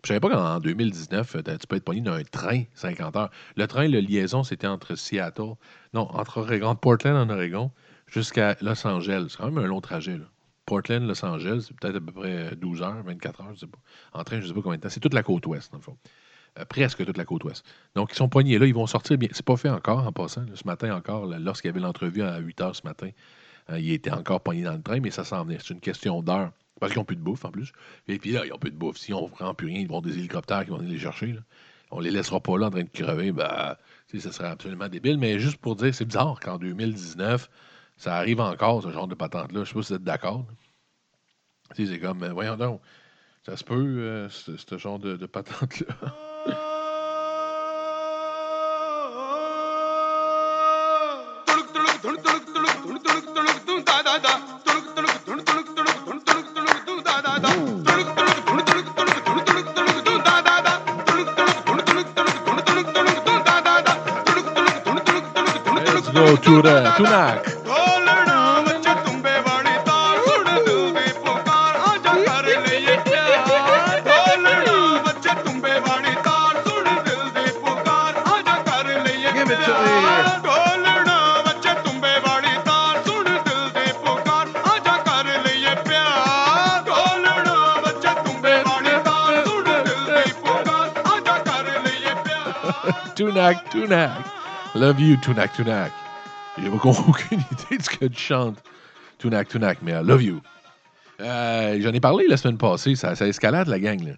Je savais pas qu'en 2019, euh, tu peux être pogné dans un train 50 heures. Le train, la liaison, c'était entre Seattle, non, entre Oregon, Portland en Oregon, jusqu'à Los Angeles. C'est quand même un long trajet. Là. Portland, Los Angeles, c'est peut-être à peu près 12 heures, 24 heures, je sais pas. En train, je sais pas combien de temps. C'est toute la côte ouest, dans le fond. Euh, presque toute la côte ouest. Donc, ils sont poignés là, ils vont sortir bien. C'est pas fait encore en passant. ce matin encore, lorsqu'il y avait l'entrevue à 8 heures ce matin Hein, il était encore pogné dans le train, mais ça s'en venait. C'est une question d'heure. Parce qu'ils n'ont plus de bouffe en plus. Et puis là, ils n'ont plus de bouffe. S'ils n'ont vraiment plus rien, ils vont des hélicoptères qui vont venir les chercher. On les laissera pas là en train de crever. Ben, ça serait absolument débile. Mais juste pour dire, c'est bizarre qu'en 2019, ça arrive encore, ce genre de patente-là. Je ne sais pas si vous êtes d'accord. C'est comme, euh, voyons donc, ça euh, ce, genre de, patente-là. Go to the Tunak. Tunak. Love you, Tunak, Tunak. J'ai aucune idée de ce que tu chantes. Tunak, Tunak, mais I love you. Euh, J'en ai parlé la semaine passée, ça, escalade la gang.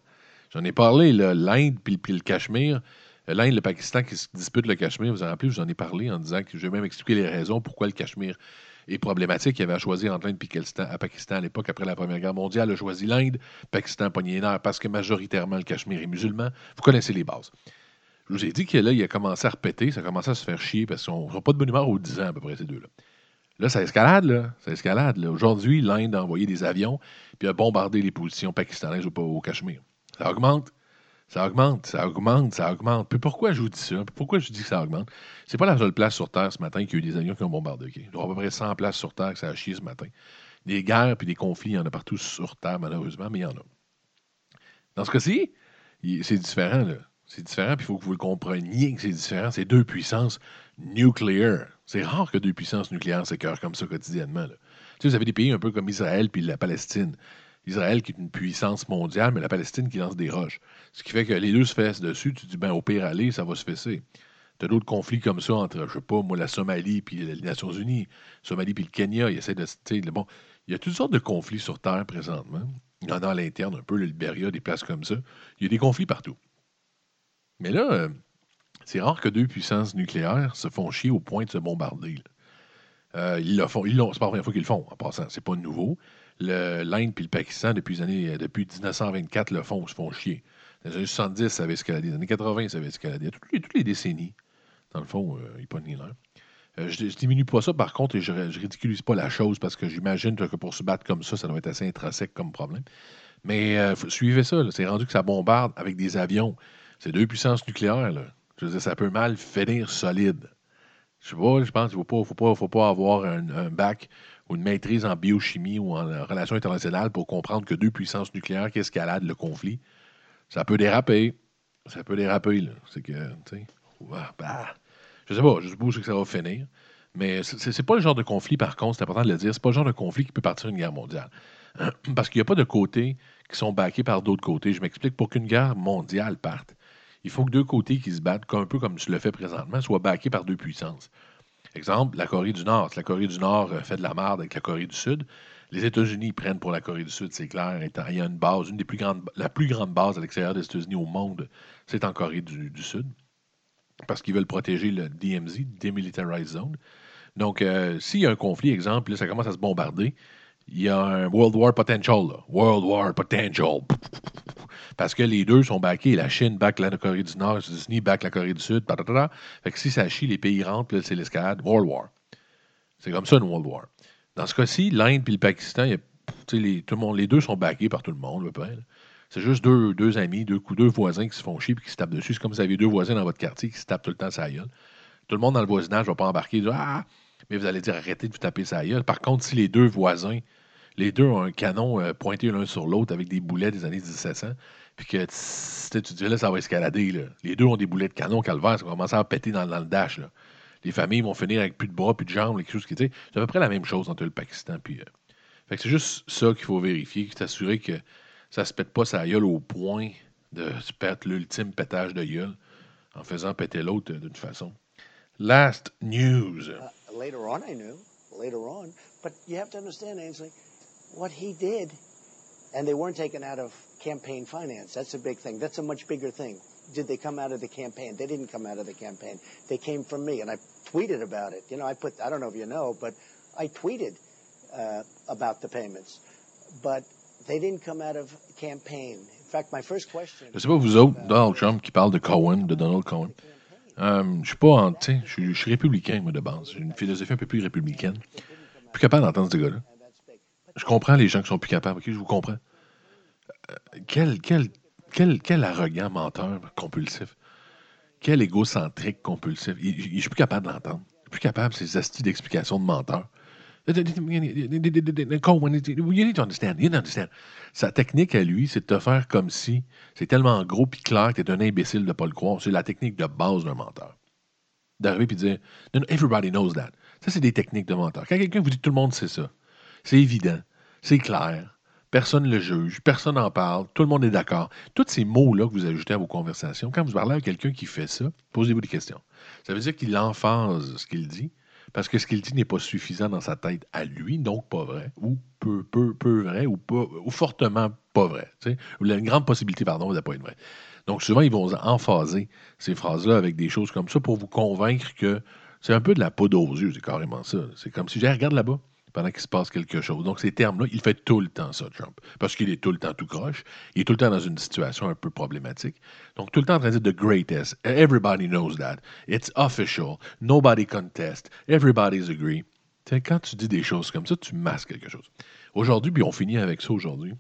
J'en ai parlé, l'Inde puis le Cachemire. Euh, L'Inde, le Pakistan qui se disputent le Cachemire, vous en rappelez, je vous ai parlé en disant que je vais même expliquer les raisons pourquoi le Cachemire est problématique. Il avait à choisir entre l'Inde et à Pakistan à l'époque, après la Première Guerre mondiale. Il a choisi l'Inde, Pakistan pogné parce que majoritairement le Cachemire est musulman. Vous connaissez les bases. Je vous ai dit que là, il a commencé à répéter, ça a commencé à se faire chier parce qu'on n'a pas de bonne humeur aux 10 ans à peu près, ces deux-là. Là, ça escalade, là. Ça escalade. Aujourd'hui, l'Inde a envoyé des avions puis a bombardé les positions pakistanaises au, Cachemire. Ça augmente. Ça augmente, ça augmente, ça augmente. Puis pourquoi je vous dis ça? Pourquoi je dis que ça augmente? C'est pas la seule place sur Terre ce matin qu'il y a eu des avions qui ont bombardé. Il y aura à peu près 100 places sur Terre que ça a chié ce matin. Des guerres puis des conflits, il y en a partout sur Terre, malheureusement, mais il y en a. Dans ce cas-ci, c'est différent, là. C'est différent, puis il faut que vous le compreniez que c'est différent. C'est deux puissances nucléaires. C'est rare que deux puissances nucléaires s'écœurent comme ça quotidiennement. Tu vous avez des pays un peu comme Israël puis la Palestine. Israël qui est une puissance mondiale, mais la Palestine qui lance des roches. Ce qui fait que les deux se fessent dessus. Tu dis, ben au pire aller, ça va se fesser. Tu as d'autres conflits comme ça entre, je sais pas, moi, la Somalie puis les Nations Unies. Somalie puis le Kenya, ils essaient de. Bon, il y a toutes sortes de conflits sur Terre présentement. Il y en a à l'interne, un peu, le Libéria, des places comme ça. Il y a des conflits partout. Mais là, euh, c'est rare que deux puissances nucléaires se font chier au point de se bombarder. Euh, ils le font. C'est pas la première fois qu'ils le font, en passant. C'est pas nouveau. L'Inde puis le Pakistan, depuis, les années, depuis 1924, le font, se font chier. Dans les années 70, ça avait escaladé. Dans les années 80, ça avait escaladé. Toutes les, toutes les décennies, dans le fond, euh, ils pognent l'air. Euh, je, je diminue pas ça, par contre, et je, je ridiculise pas la chose parce que j'imagine que pour se battre comme ça, ça doit être assez intrinsèque comme problème. Mais euh, suivez ça. C'est rendu que ça bombarde avec des avions. C'est deux puissances nucléaires. Là. Je veux dire, ça peut mal finir solide. Je sais pas, je pense qu'il ne faut pas, faut pas, faut pas avoir un, bac ou une maîtrise en biochimie ou en relations internationales pour comprendre que deux puissances nucléaires qui escaladent le conflit, ça peut déraper. Ça peut déraper, là. C'est que, tu sais, bah, je sais pas, je suppose que ça va finir. Mais c'est- pas le genre de conflit, par contre, c'est important de le dire, c'est pas le genre de conflit qui peut partir une guerre mondiale. [CLEARS THROAT] Parce qu'il n'y a pas de côtés qui sont backés par d'autres côtés. Je m'explique, pour qu'une guerre mondiale parte, il faut que deux côtés qui se battent, un peu comme tu le fais présentement, soient backés par deux puissances. Exemple, la Corée du Nord. La Corée du Nord euh, fait de la merde avec la Corée du Sud, les États-Unis prennent pour la Corée du Sud, c'est clair. Il y a une base, une des plus grandes, la plus grande base à l'extérieur des États-Unis au monde, c'est en Corée du, du Sud. Parce qu'ils veulent protéger le DMZ, Demilitarized Zone. Donc, euh, s'il y a un conflit, exemple, là, ça commence à se bombarder, il y a un World War Potential. là. World War Potential. Parce que les deux sont backés. La Chine back la Corée du Nord, les États-Unis la Corée du Sud. Fait que si ça chie, les pays rentrent, c'est l'escalade. World War. C'est comme ça une World War. Dans ce cas-ci, l'Inde et le Pakistan, les, deux sont backés par tout le monde. C'est juste deux, amis, deux, deux voisins qui se font chier et qui se tapent dessus. C'est comme si vous aviez deux voisins dans votre quartier qui se tapent tout le temps sa gueule. Tout le monde dans le voisinage ne va pas embarquer. dire, Ah! Mais vous allez dire arrêtez de vous taper sa gueule. Par contre, si les deux voisins, les deux ont un canon euh, pointé l'un sur l'autre avec des boulets des années 1700, puis que tss, tu dis là, ça va escalader. Les deux ont des boulets de canon calvaire, ça va commencer à péter dans, le dash. Les familles vont finir avec plus de bras, plus de jambes, quelque chose qui. C'est à peu près la même chose entre le Pakistan puis. euh, Fait que c'est juste ça qu'il faut vérifier, s'assurer que ça se pète pas sa gueule au point de se pète l'ultime pétage de gueule en faisant péter l'autre euh, d'une façon. Last news. Later on, later on. Ainsley, what he did, and they weren't taken out of campaign finance. That's a big thing. That's a much bigger thing. Did they come out of the campaign? They didn't come out of the campaign. They came from me, and I tweeted about it. You know, I put, I don't know if you know, but I tweeted uh, about the payments. But they didn't come out of campaign. In fact, my first question. Je sais pas vous autres, Donald Trump qui parle de Cohen, de Donald Cohen. Euh, je suis pas en, je suis- je suis républicain, moi, de base. J'ai une philosophie un peu plus républicaine. Plus capable d'entendre ce gars-là. Je comprends les gens qui sont plus capables? Je vous comprends. Euh, quel, quel, quel, quel arrogant menteur compulsif. Quel égocentrique compulsif. Je suis plus capable d'entendre. Je suis plus capable de ces astuces d'explication de menteur. You need to understand. You need to understand. Sa technique à lui, c'est de te faire comme si c'est tellement gros puis clair que tu es un imbécile de ne pas le croire. C'est la technique de base d'un menteur. D'arriver et de dire everybody knows that. Ça, c'est des techniques de menteur. Quand quelqu'un vous dit tout le monde sait ça, c'est évident, c'est clair, personne ne le juge, personne n'en parle, tout le monde est d'accord. Tous ces mots-là que vous ajoutez à vos conversations, quand vous parlez à quelqu'un qui fait ça, posez-vous des questions. Ça veut dire qu'il emphase ce qu'il dit, parce que ce qu'il dit n'est pas suffisant dans sa tête à lui, donc pas vrai, ou peu, peu, peu vrai, ou, pas, ou fortement pas vrai. tu sais. Ou la- une grande possibilité, pardon, de ne pas être vrai. Donc souvent, ils vont emphaser ces phrases-là avec des choses comme ça pour vous convaincre que c'est un peu de la poudre aux yeux, c'est carrément ça. C'est comme si, j'ai regarde là-bas, pendant qu'il se passe quelque chose. Donc ces termes-là, il fait tout le temps ça, Trump, parce qu'il est tout le temps tout croche, il est tout le temps dans une situation un peu problématique. Donc tout le temps en train de dire the greatest, everybody knows that, it's official, nobody contest, everybody's agree. Quand tu dis des choses comme ça, tu masques quelque chose. Aujourd'hui, puis on finit avec ça aujourd'hui.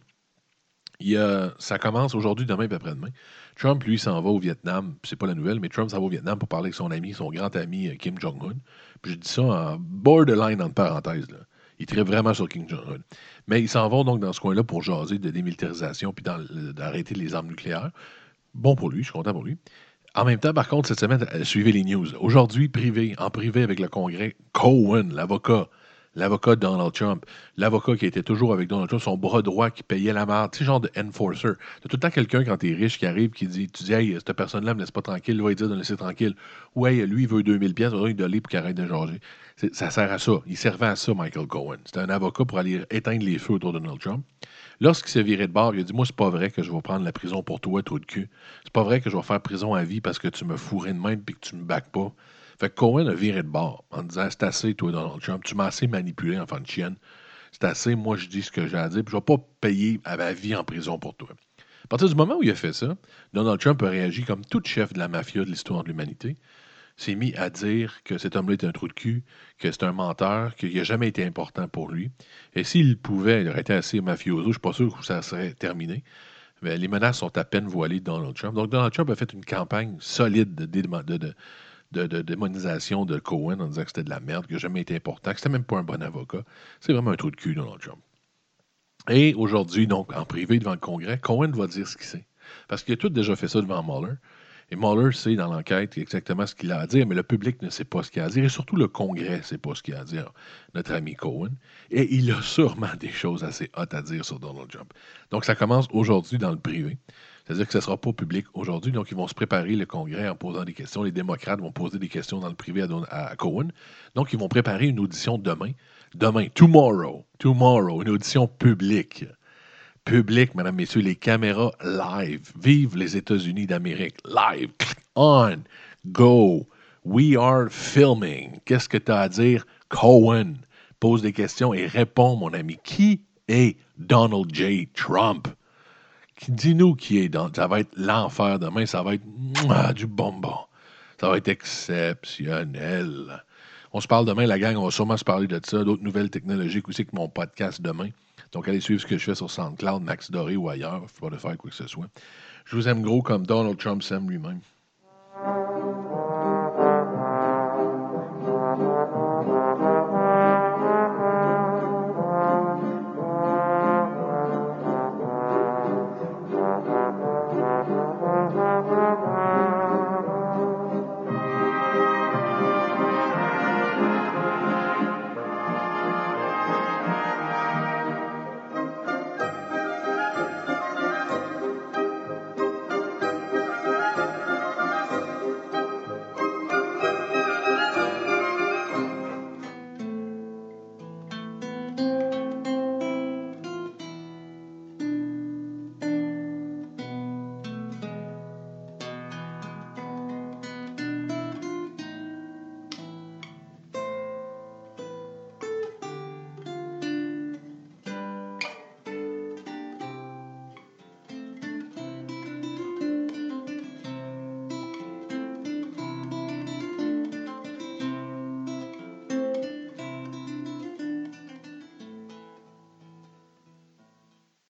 Il ça commence aujourd'hui, demain et après-demain. Trump, lui, s'en va au Vietnam. C'est pas la nouvelle, mais Trump s'en va au Vietnam pour parler avec son ami, son grand ami euh, Kim Jong-un. Puis je dis ça en borderline, entre parenthèses. Là. Il traite vraiment sur Kim Jong-un. Mais ils s'en vont donc dans ce coin-là pour jaser de démilitarisation puis le- d'arrêter les armes nucléaires. Bon pour lui, je suis content pour lui. En même temps, par contre, cette semaine, euh, suivez les news. Aujourd'hui, privé, en privé avec le Congrès, Cohen, l'avocat, l'avocat de Donald Trump, l'avocat qui était toujours avec Donald Trump, son bras droit qui payait la merde, tu genre de enforcer. T'as tout le temps quelqu'un quand t'es riche qui arrive qui dit, tu dis, hey, cette personne-là me laisse pas tranquille, il lui dire de me laisser tranquille. Ou hey, lui, il veut 2000 pièces, va lui donner pour qu'il arrête de jaser. Ça sert à ça. Il servait à ça, Michael Cohen. C'était un avocat pour aller éteindre les feux autour de Donald Trump. Lorsqu'il s'est viré de bord, il a dit Moi, c'est pas vrai que je vais prendre la prison pour toi, trou de cul. C'est pas vrai que je vais faire prison à vie parce que tu me fourrais de même et que tu me bacs pas. Fait que Cohen a viré de bord en disant C'est assez, toi, Donald Trump. Tu m'as assez manipulé, enfant de chienne. C'est assez, moi, je dis ce que j'ai à dire, puis je vais pas payer à ma vie en prison pour toi. À partir du moment où il a fait ça, Donald Trump a réagi comme tout chef de la mafia de l'histoire de l'humanité s'est mis à dire que cet homme-là est un trou de cul, que c'est un menteur, qu'il n'a jamais été important pour lui. Et s'il pouvait, il aurait été assez mafioso, je ne suis pas sûr que ça serait terminé. Mais les menaces sont à peine voilées de Donald Trump. Donc Donald Trump a fait une campagne solide de, de- démonisation de Cohen en disant que c'était de la merde, n'a jamais été important, que c'était même pas un bon avocat. C'est vraiment un trou de cul, Donald Trump. Et aujourd'hui, donc, en privé devant le Congrès, Cohen va dire ce qu'il sait. Parce qu'il a tout déjà fait ça devant Mueller. Et Mueller sait dans l'enquête exactement ce qu'il a à dire, mais le public ne sait pas ce qu'il a à dire, et surtout le Congrès ne sait pas ce qu'il a à dire, notre ami Cohen. Et il a sûrement des choses assez hautes à dire sur Donald Trump. Donc ça commence aujourd'hui dans le privé. C'est-à-dire que ce ne sera pas public aujourd'hui. Donc, ils vont se préparer le Congrès en posant des questions. Les démocrates vont poser des questions dans le privé à, à Cohen. Donc, ils vont préparer une audition demain. Demain, tomorrow, tomorrow, une audition publique public, mesdames, messieurs, les caméras live. Vive les États-Unis d'Amérique. Live. On. Go. We are filming. Qu'est-ce que tu as à dire? Cohen. Pose des questions et réponds, mon ami. Qui est Donald J. Trump? Dis-nous qui est Donald. Ça va être l'enfer demain. Ça va être du bonbon. Ça va être exceptionnel. On se parle demain, la gang. On va sûrement se parler de ça, d'autres nouvelles technologiques aussi que mon podcast demain. Donc, allez suivre ce que je fais sur SoundCloud, Max Doré ou ailleurs. Il faut pas de faire quoi que ce soit. Je vous aime gros comme Donald Trump s'aime lui-même.